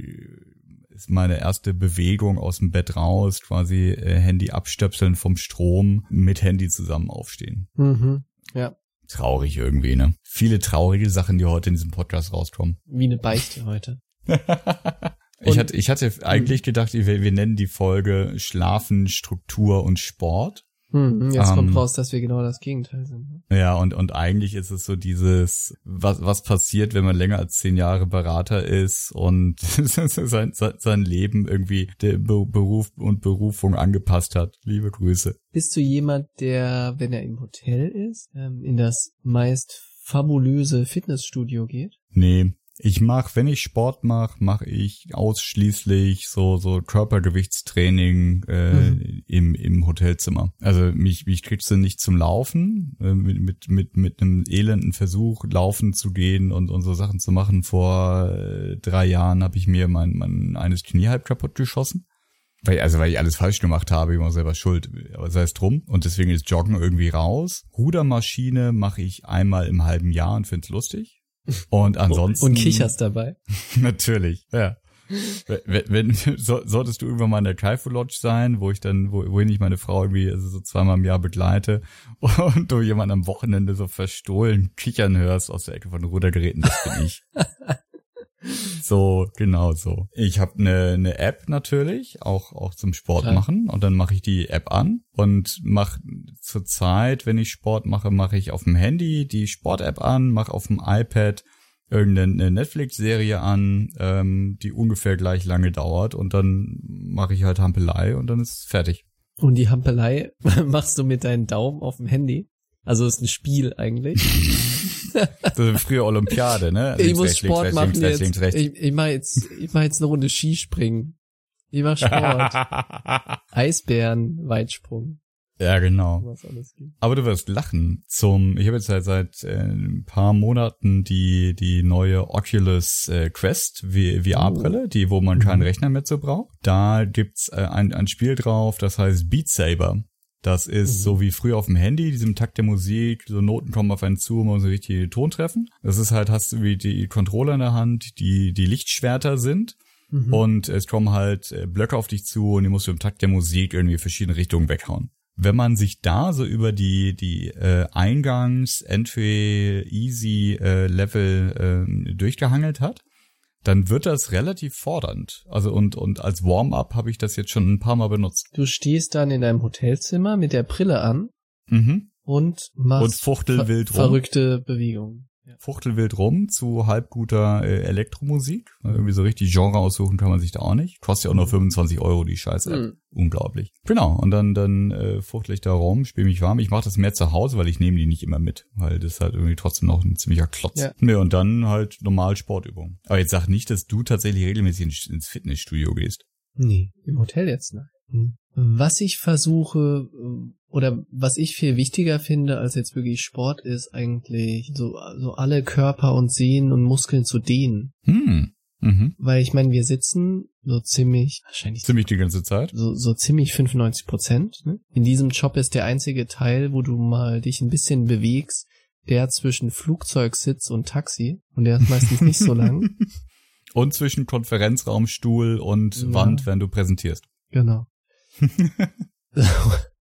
ist meine erste Bewegung aus dem Bett raus, quasi äh, Handy abstöpseln vom Strom, mit Handy zusammen aufstehen. Mhm. Ja. Traurig irgendwie, ne? Viele traurige Sachen, die heute in diesem Podcast rauskommen. Wie eine Beichte heute. [laughs] ich, hatte, ich hatte eigentlich gedacht, wir, wir nennen die Folge Schlafen, Struktur und Sport. Hm, jetzt ähm, kommt raus, dass wir genau das Gegenteil sind. Ne? Ja, und, und eigentlich ist es so dieses, was, was passiert, wenn man länger als zehn Jahre Berater ist und [laughs] sein, sein Leben irgendwie der Beruf und Berufung angepasst hat. Liebe Grüße. Bist du jemand, der, wenn er im Hotel ist, ähm, in das meist fabulöse Fitnessstudio geht? Nee, ich mach, wenn ich Sport mache, mache ich ausschließlich so so Körpergewichtstraining äh, mhm. im im Hotelzimmer. Also mich mich kriegst du nicht zum Laufen äh, mit mit mit mit einem elenden Versuch laufen zu gehen und und so Sachen zu machen. Vor äh, drei Jahren habe ich mir mein mein eines Knie halb kaputt geschossen. Weil, also weil ich alles falsch gemacht habe, ich war selber schuld. Aber sei es drum. Und deswegen ist Joggen irgendwie raus. Rudermaschine mache ich einmal im halben Jahr und find's lustig. Und ansonsten. Und kicherst dabei. [laughs] natürlich, ja. Wenn, wenn, [laughs] so, solltest du irgendwann mal in der Kaifu Lodge sein, wo ich dann, wo, wohin ich meine Frau irgendwie also so zweimal im Jahr begleite [laughs] und du jemanden am Wochenende so verstohlen kichern hörst aus der Ecke von Rudergeräten, das bin ich. So, genau so. Ich habe eine ne App natürlich, auch auch zum Sport Klar. machen und dann mache ich die App an und mache zur Zeit, wenn ich Sport mache, mache ich auf dem Handy die Sport-App an, mache auf dem iPad irgendeine Netflix-Serie an, ähm, die ungefähr gleich lange dauert und dann mache ich halt Hampelei und dann ist fertig. Und die Hampelei [laughs] machst du mit deinen Daumen auf dem Handy? Also ist ein Spiel eigentlich. [laughs] so früher Olympiade, ne? Links, ich muss rechts, Sport links, machen links, jetzt. Links, rechts. Ich, ich mache jetzt, ich mach jetzt eine Runde Skispringen. Ich mach Sport. [laughs] Eisbären, Weitsprung. Ja, genau. Aber du wirst lachen. Zum, ich habe jetzt halt seit äh, ein paar Monaten die die neue Oculus äh, Quest VR-Brille, oh. die wo man keinen mhm. Rechner mehr so braucht. Da gibt's äh, ein, ein Spiel drauf, das heißt Beat Saber. Das ist mhm. so wie früher auf dem Handy, diesem Takt der Musik, so Noten kommen auf einen zu, man muss richtig Ton treffen. Das ist halt, hast du wie die Controller in der Hand, die die Lichtschwerter sind. Mhm. Und es kommen halt äh, Blöcke auf dich zu und die musst du im Takt der Musik irgendwie verschiedene Richtungen weghauen. Wenn man sich da so über die die äh, Eingangs Entry Easy äh, Level äh, durchgehangelt hat, dann wird das relativ fordernd. Also und und als Warm-up habe ich das jetzt schon ein paar Mal benutzt. Du stehst dann in deinem Hotelzimmer mit der Brille an mhm. und machst und fuchtel wild ver verrückte Bewegungen. Fuchtel wild rum zu halb guter äh, Elektromusik. Irgendwie so richtig Genre aussuchen kann man sich da auch nicht. Kostet ja auch nur 25 Euro die Scheiße. Mhm. Unglaublich. Genau. Und dann dann äh, fuchtel ich da rum, spiele mich warm. Ich mache das mehr zu Hause, weil ich nehme die nicht immer mit, weil das halt irgendwie trotzdem noch ein ziemlicher Klotz. Ja. Nee, und dann halt normal Sportübungen. Aber jetzt sag nicht, dass du tatsächlich regelmäßig ins, ins Fitnessstudio gehst. Nee, im Hotel jetzt, ne? Was ich versuche, äh, oder was ich viel wichtiger finde als jetzt wirklich Sport, ist eigentlich so, so alle Körper und Sehnen und Muskeln zu dehnen. Hm. Mhm. Weil ich meine, wir sitzen so ziemlich, wahrscheinlich Ziemlich die ganze Zeit. so, so ziemlich 95 Prozent. Ne? In diesem Job ist der einzige Teil, wo du mal dich ein bisschen bewegst, der zwischen Flugzeugsitz und Taxi. Und der ist meistens nicht so lang. [laughs] Und zwischen Konferenzraum, Stuhl und Ja. Wand, wenn du präsentierst. Genau. [laughs]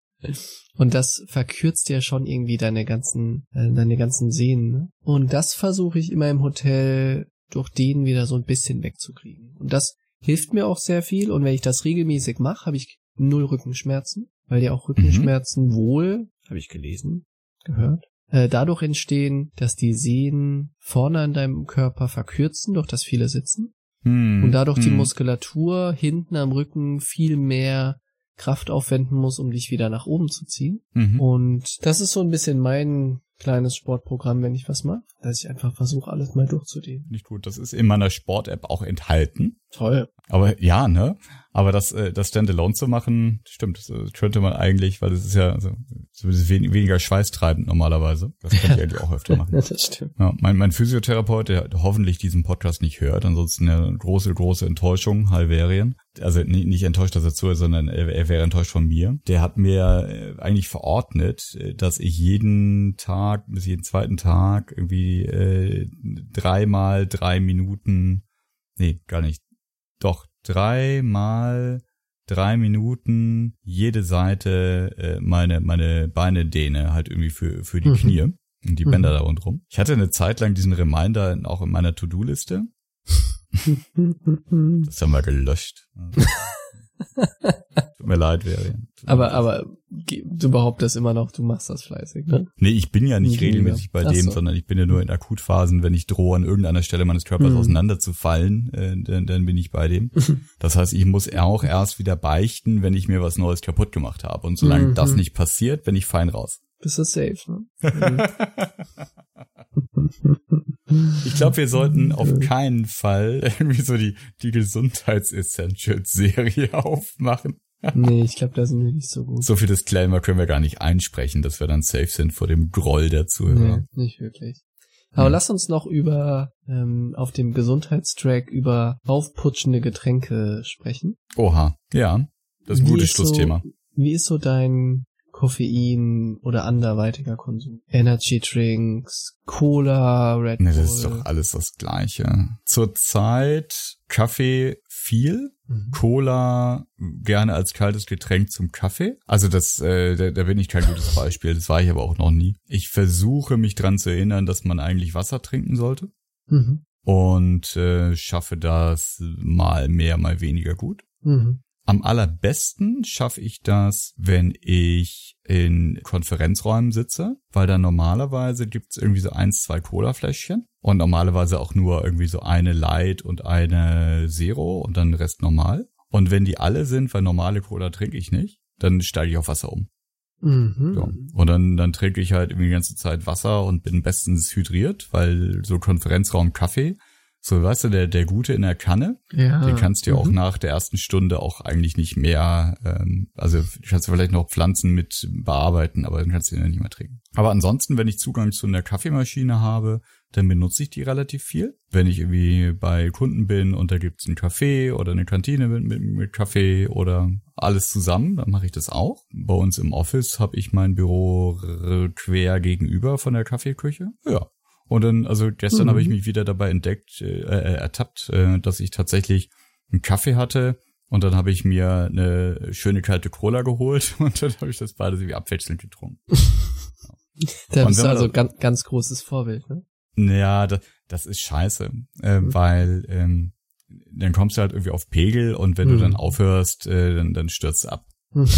Und das verkürzt ja schon irgendwie deine ganzen, äh, deine ganzen Sehnen. Ne? Und das versuche ich immer im Hotel durch den wieder so ein bisschen wegzukriegen. Und das hilft mir auch sehr viel. Und wenn ich das regelmäßig mache, habe ich null Rückenschmerzen, weil ja auch Rückenschmerzen wohl, habe ich gelesen, gehört, äh, dadurch entstehen, dass die Sehnen vorne an deinem Körper verkürzen, durch das viele sitzen. Hm. Und dadurch die Hm. Muskulatur hinten am Rücken viel mehr Kraft aufwenden muss, um dich wieder nach oben zu ziehen. Mhm. Und das ist so ein bisschen mein kleines Sportprogramm, wenn ich was mache, dass ich einfach versuche, alles mal durchzudehnen. Nicht gut. Das ist in meiner Sport-App auch enthalten. Toll. Aber ja, ne? Aber das, äh, das Standalone zu machen, stimmt, das äh, könnte man eigentlich, weil es ist ja also, zumindest wen, weniger schweißtreibend normalerweise. Das könnte ich eigentlich auch öfter [laughs] machen. Das stimmt. Ja, mein, mein Physiotherapeut, der hoffentlich diesen Podcast nicht hört, ansonsten eine große, große Enttäuschung, Halverien. Also nicht, nicht enttäuscht, dass er zuhört, sondern er, er wäre enttäuscht von mir. Der hat mir äh, eigentlich verordnet, äh, dass ich jeden Tag, bis jeden zweiten Tag irgendwie äh, dreimal drei Minuten, nee, gar nicht, doch dreimal drei Minuten jede Seite äh, meine meine Beine dehne halt irgendwie für für die Mhm. Knie und die Mhm. Bänder da rundrum. Ich hatte eine Zeit lang diesen Reminder auch in meiner To-Do-Liste. [laughs] Das haben wir gelöscht. [laughs] Tut mir leid, mir aber, aber du behauptest immer noch, du machst das fleißig, ne? Nee, ich bin ja nicht regelmäßig bei Ach dem, so. sondern ich bin ja nur in Akutphasen, wenn ich drohe, an irgendeiner Stelle meines Körpers Mhm. auseinanderzufallen, äh, dann, dann bin ich bei dem. [laughs] Das heißt, ich muss auch erst wieder beichten, wenn ich mir was Neues kaputt gemacht habe. Und solange Mhm. das nicht passiert, bin ich fein raus. Bist du safe, ne? [laughs] [laughs] Ich glaube, wir sollten auf keinen Fall [laughs] irgendwie so die, die Gesundheits-Essentials-Serie [laughs] aufmachen. nee, ich glaube, da sind wir nicht so gut. So viel Disclaimer können wir gar nicht einsprechen, dass wir dann safe sind vor dem Groll der Zuhörer. Nee, nicht wirklich. Aber Hm. lass uns noch über ähm, auf dem Gesundheitstrack über aufputschende Getränke sprechen. Oha, ja, das ist ein Wie gutes ist so- Schlussthema. Wie ist so dein Koffein oder anderweitiger Konsum? Energy Drinks, Cola, Red Ne, Bull. das ist doch alles das Gleiche. Zurzeit Kaffee viel, Mhm. Cola gerne als kaltes Getränk zum Kaffee. Also das, äh, da, da bin ich kein gutes Beispiel. Das war ich aber auch noch nie. Ich versuche mich dran zu erinnern, dass man eigentlich Wasser trinken sollte Mhm. und äh, schaffe das mal mehr, mal weniger gut. Mhm. Am allerbesten schaffe ich das, wenn ich in Konferenzräumen sitze, weil da normalerweise gibt's irgendwie so eins, zwei Cola-Fläschchen und normalerweise auch nur irgendwie so eine Light und eine Zero und dann Rest normal. Und wenn die alle sind, weil normale Cola trinke ich nicht, dann steige ich auf Wasser um. Mhm. So. Und dann, dann trinke ich halt irgendwie die ganze Zeit Wasser und bin bestens hydriert, weil so Konferenzraum Kaffee, so weißt du, der, der Gute in der Kanne, Ja. den kannst du ja auch Mhm. nach der ersten Stunde auch eigentlich nicht mehr, ähm, also kannst du vielleicht noch Pflanzen mit bearbeiten, aber dann kannst du den ja nicht mehr trinken. Aber ansonsten, wenn ich Zugang zu einer Kaffeemaschine habe, dann benutze ich die relativ viel. Wenn ich irgendwie bei Kunden bin und da gibt's einen Kaffee oder eine Kantine mit, mit, mit Kaffee oder alles zusammen, dann mache ich das auch. Bei uns im Office habe ich mein Büro quer gegenüber von der Kaffeeküche. Ja, und dann, also gestern Mhm. habe ich mich wieder dabei entdeckt, äh, äh, ertappt, äh, dass ich tatsächlich einen Kaffee hatte und dann habe ich mir eine schöne kalte Cola geholt [laughs] und dann habe ich das beides irgendwie abwechselnd getrunken. [laughs] Da bist du also ganz, ganz großes Vorbild, ne? Ja, das, das ist scheiße, äh, Mhm. weil ähm, dann kommst du halt irgendwie auf Pegel und wenn du Mhm. dann aufhörst, äh, dann, dann stürzt du ab. Mhm.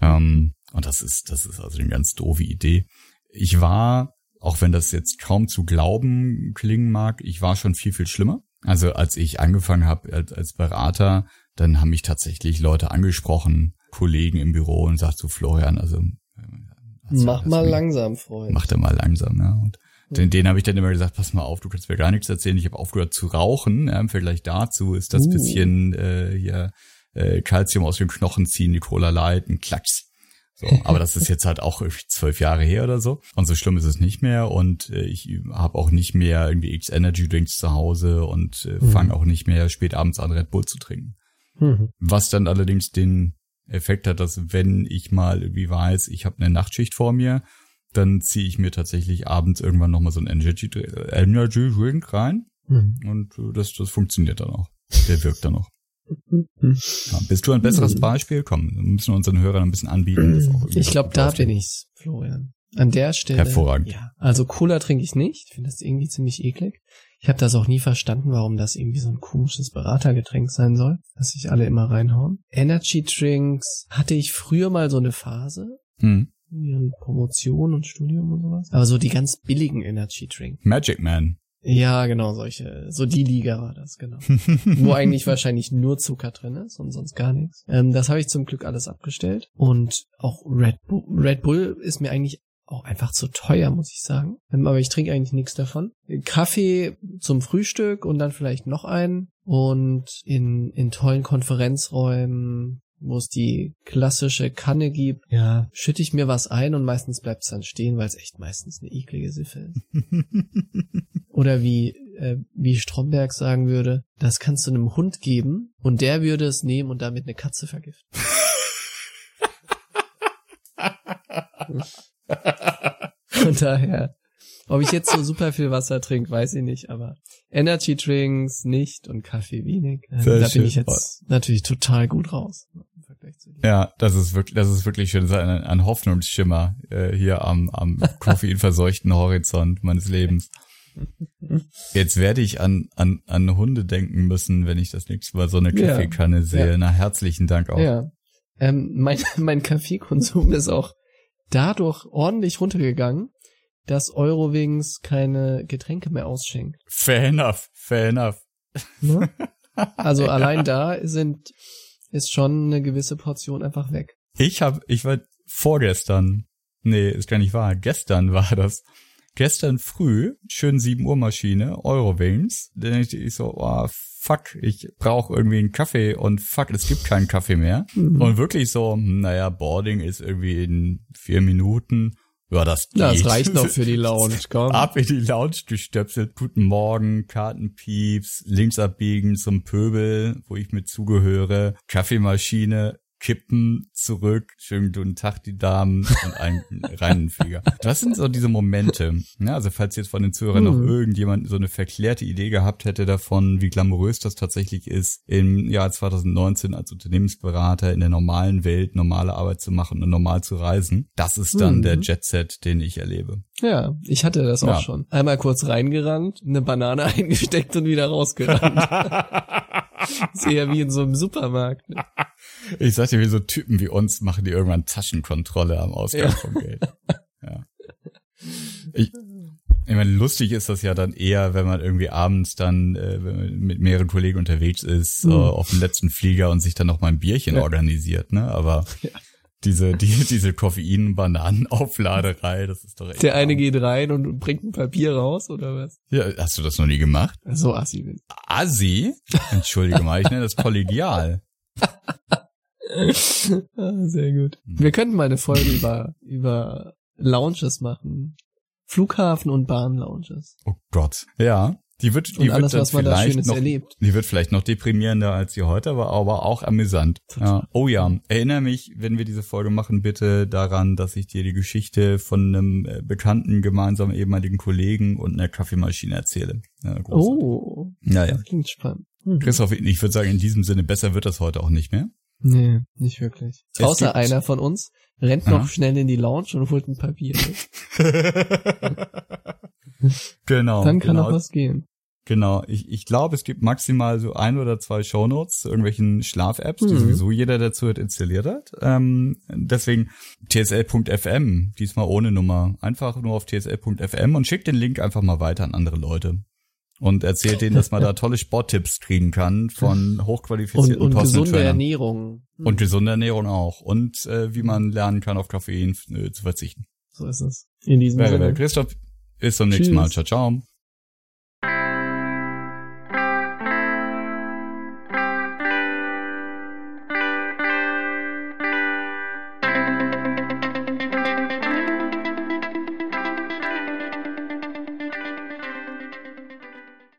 Ähm, und das ist, das ist also eine ganz doofe Idee. Ich war auch wenn das jetzt kaum zu glauben klingen mag, ich war schon viel, viel schlimmer. Also als ich angefangen habe als, als Berater, dann haben mich tatsächlich Leute angesprochen, Kollegen im Büro und sagt so, Florian, also also, mach mal langsam, Freund. Mach da mal langsam, ja. Und den, den habe ich dann immer gesagt, pass mal auf, du kannst mir gar nichts erzählen. Ich habe aufgehört zu rauchen. Ja, Vergleich dazu ist das uh. bisschen äh, hier äh, Calcium aus den Knochen ziehen, Nicola Light, ein Klacks. So, aber das ist jetzt halt auch irgendwie zwölf Jahre her oder so. Und so schlimm ist es nicht mehr. Und äh, ich habe auch nicht mehr irgendwie X Energy Drinks zu Hause und äh, mhm. fange auch nicht mehr spät abends an Red Bull zu trinken. Mhm. Was dann allerdings den Effekt hat, dass wenn ich mal irgendwie weiß, ich habe eine Nachtschicht vor mir, dann ziehe ich mir tatsächlich abends irgendwann nochmal so ein Energy, Energy Drink rein. Mhm. Und äh, das, das funktioniert dann auch. Der wirkt dann auch. Ja, bist du ein besseres mhm. Beispiel? Komm, müssen wir unseren Hörern ein bisschen anbieten. ich glaube, da bin ich's, Florian. An der Stelle. Hervorragend. Ja. Also Cola trinke ich nicht. Ich finde das irgendwie ziemlich eklig. Ich habe das auch nie verstanden, warum das irgendwie so ein komisches Beratergetränk sein soll, dass sich alle immer reinhauen. Energy Drinks hatte ich früher mal so eine Phase. Hm. Wie Promotion und Studium und sowas. Aber so die ganz billigen Energy Drinks. Magic Man. Ja, genau, solche, so die Liga war das, genau. [laughs] Wo eigentlich wahrscheinlich nur Zucker drin ist und sonst gar nichts. Ähm, das habe ich zum Glück alles abgestellt. Und auch Red Bull, Red Bull ist mir eigentlich auch einfach zu teuer, muss ich sagen. Ähm, aber ich trinke eigentlich nichts davon. Kaffee zum Frühstück und dann vielleicht noch einen. Und in, in tollen Konferenzräumen wo es die klassische Kanne gibt, ja, schütte ich mir was ein und meistens bleibt es dann stehen, weil es echt meistens eine eklige Siffe ist. [laughs] Oder wie, äh, wie Stromberg sagen würde, das kannst du einem Hund geben und der würde es nehmen und damit eine Katze vergiften. [laughs] Von daher, ob ich jetzt so super viel Wasser trinke, weiß ich nicht, aber Energy Drinks nicht und Kaffee wenig. Ähm, da bin ich jetzt natürlich total gut raus. Ja, das ist wirklich, das ist wirklich schön. Ein, ein Hoffnungsschimmer äh, hier am, am koffeinverseuchten Horizont meines Lebens. Jetzt werde ich an, an, an Hunde denken müssen, wenn ich das nächste Mal so eine Kaffeekanne ja. sehe. Ja. Na, herzlichen Dank auch. Ja. Ähm, mein, [laughs] mein Kaffeekonsum ist auch dadurch ordentlich runtergegangen, dass Eurowings keine Getränke mehr ausschenkt. Fair enough, fair enough. Ne? [laughs] Also ja. allein da sind ist schon eine gewisse Portion einfach weg. Ich habe, ich war vorgestern, nee, ist gar nicht wahr, gestern [laughs] war das. Gestern früh, schön 7 Uhr Maschine, Eurowings, dann ich, ich so, oh, fuck, ich brauche irgendwie einen Kaffee und fuck, es gibt keinen Kaffee mehr. Mhm. Und wirklich so, naja, Boarding ist irgendwie in vier Minuten. Ja, das geht. Das reicht noch für die [laughs] Lounge, komm. Ab in die Lounge gestöpselt, guten Morgen, Kartenpieps, links abbiegen zum Pöbel, wo ich mit zugehöre, Kaffeemaschine, kippen, zurück, schönen guten Tag, die Damen und einen [laughs] reinen Flieger. Das sind so diese Momente. Ja, also falls jetzt von den Zuhörern mhm. noch irgendjemand so eine verklärte Idee gehabt hätte davon, wie glamourös das tatsächlich ist, im Jahr 2019 als Unternehmensberater in der normalen Welt normale Arbeit zu machen und normal zu reisen, das ist dann mhm. der Jetset, den ich erlebe. Ja, ich hatte das ja. auch schon. Einmal kurz reingerannt, eine Banane [laughs] eingesteckt und wieder rausgerannt. [laughs] [laughs] ist eher wie in so einem Supermarkt. Ne? Ich sag dir, wie so Typen wie uns machen die irgendwann Taschenkontrolle am Ausgang ja. vom Geld. Ja. Ich, ich meine, lustig ist das ja dann eher, wenn man irgendwie abends dann äh, mit mehreren Kollegen unterwegs ist, mhm. äh, auf dem letzten Flieger und sich dann noch mal ein Bierchen ja. organisiert, ne? Aber ja. Diese, die, diese Koffein-Bananen-Aufladerei, das ist doch echt. Der eine geht rein und bringt ein Papier raus, oder was? Ja, hast du das noch nie gemacht? So assi bin Assi? Entschuldige mal, ich nenne das kollegial. [laughs] ah, sehr gut. Hm. Wir könnten mal eine Folge über, über Lounges machen. Flughafen und Bahnlounges. Oh Gott. Ja. Die wird, die alles, wird Schönes noch, erlebt. Die wird vielleicht noch deprimierender als sie heute, aber, aber auch amüsant. Ja. Oh ja, erinnere mich, wenn wir diese Folge machen, bitte daran, dass ich dir die Geschichte von einem äh, bekannten gemeinsamen ehemaligen Kollegen und einer Kaffeemaschine erzähle. Ja, oh, naja. das klingt spannend. Mhm. Christoph, ich würde sagen, in diesem Sinne, besser wird das heute auch nicht mehr. Nee, nicht wirklich. Es Außer einer von uns rennt noch schnell in die Lounge und holt ein Papier. [laughs] [laughs] genau. Dann kann genau. noch was gehen. Genau, ich, ich glaube, es gibt maximal so ein oder zwei Shownotes zu irgendwelchen Schlaf-Apps, die mhm. sowieso jeder dazu hat installiert hat. Ähm, deswegen tsl.fm, diesmal ohne Nummer. Einfach nur auf tsl.fm und schickt den Link einfach mal weiter an andere Leute. Und erzählt denen, dass man da [laughs] tolle Sporttipps kriegen kann von hochqualifizierten Und, und gesunde Ernährung. Und gesunde Ernährung auch. Und äh, wie man lernen kann, auf Koffein äh, zu verzichten. So ist es. In diesem Sinne. Christoph, bis zum nächsten Mal. Ciao, ciao.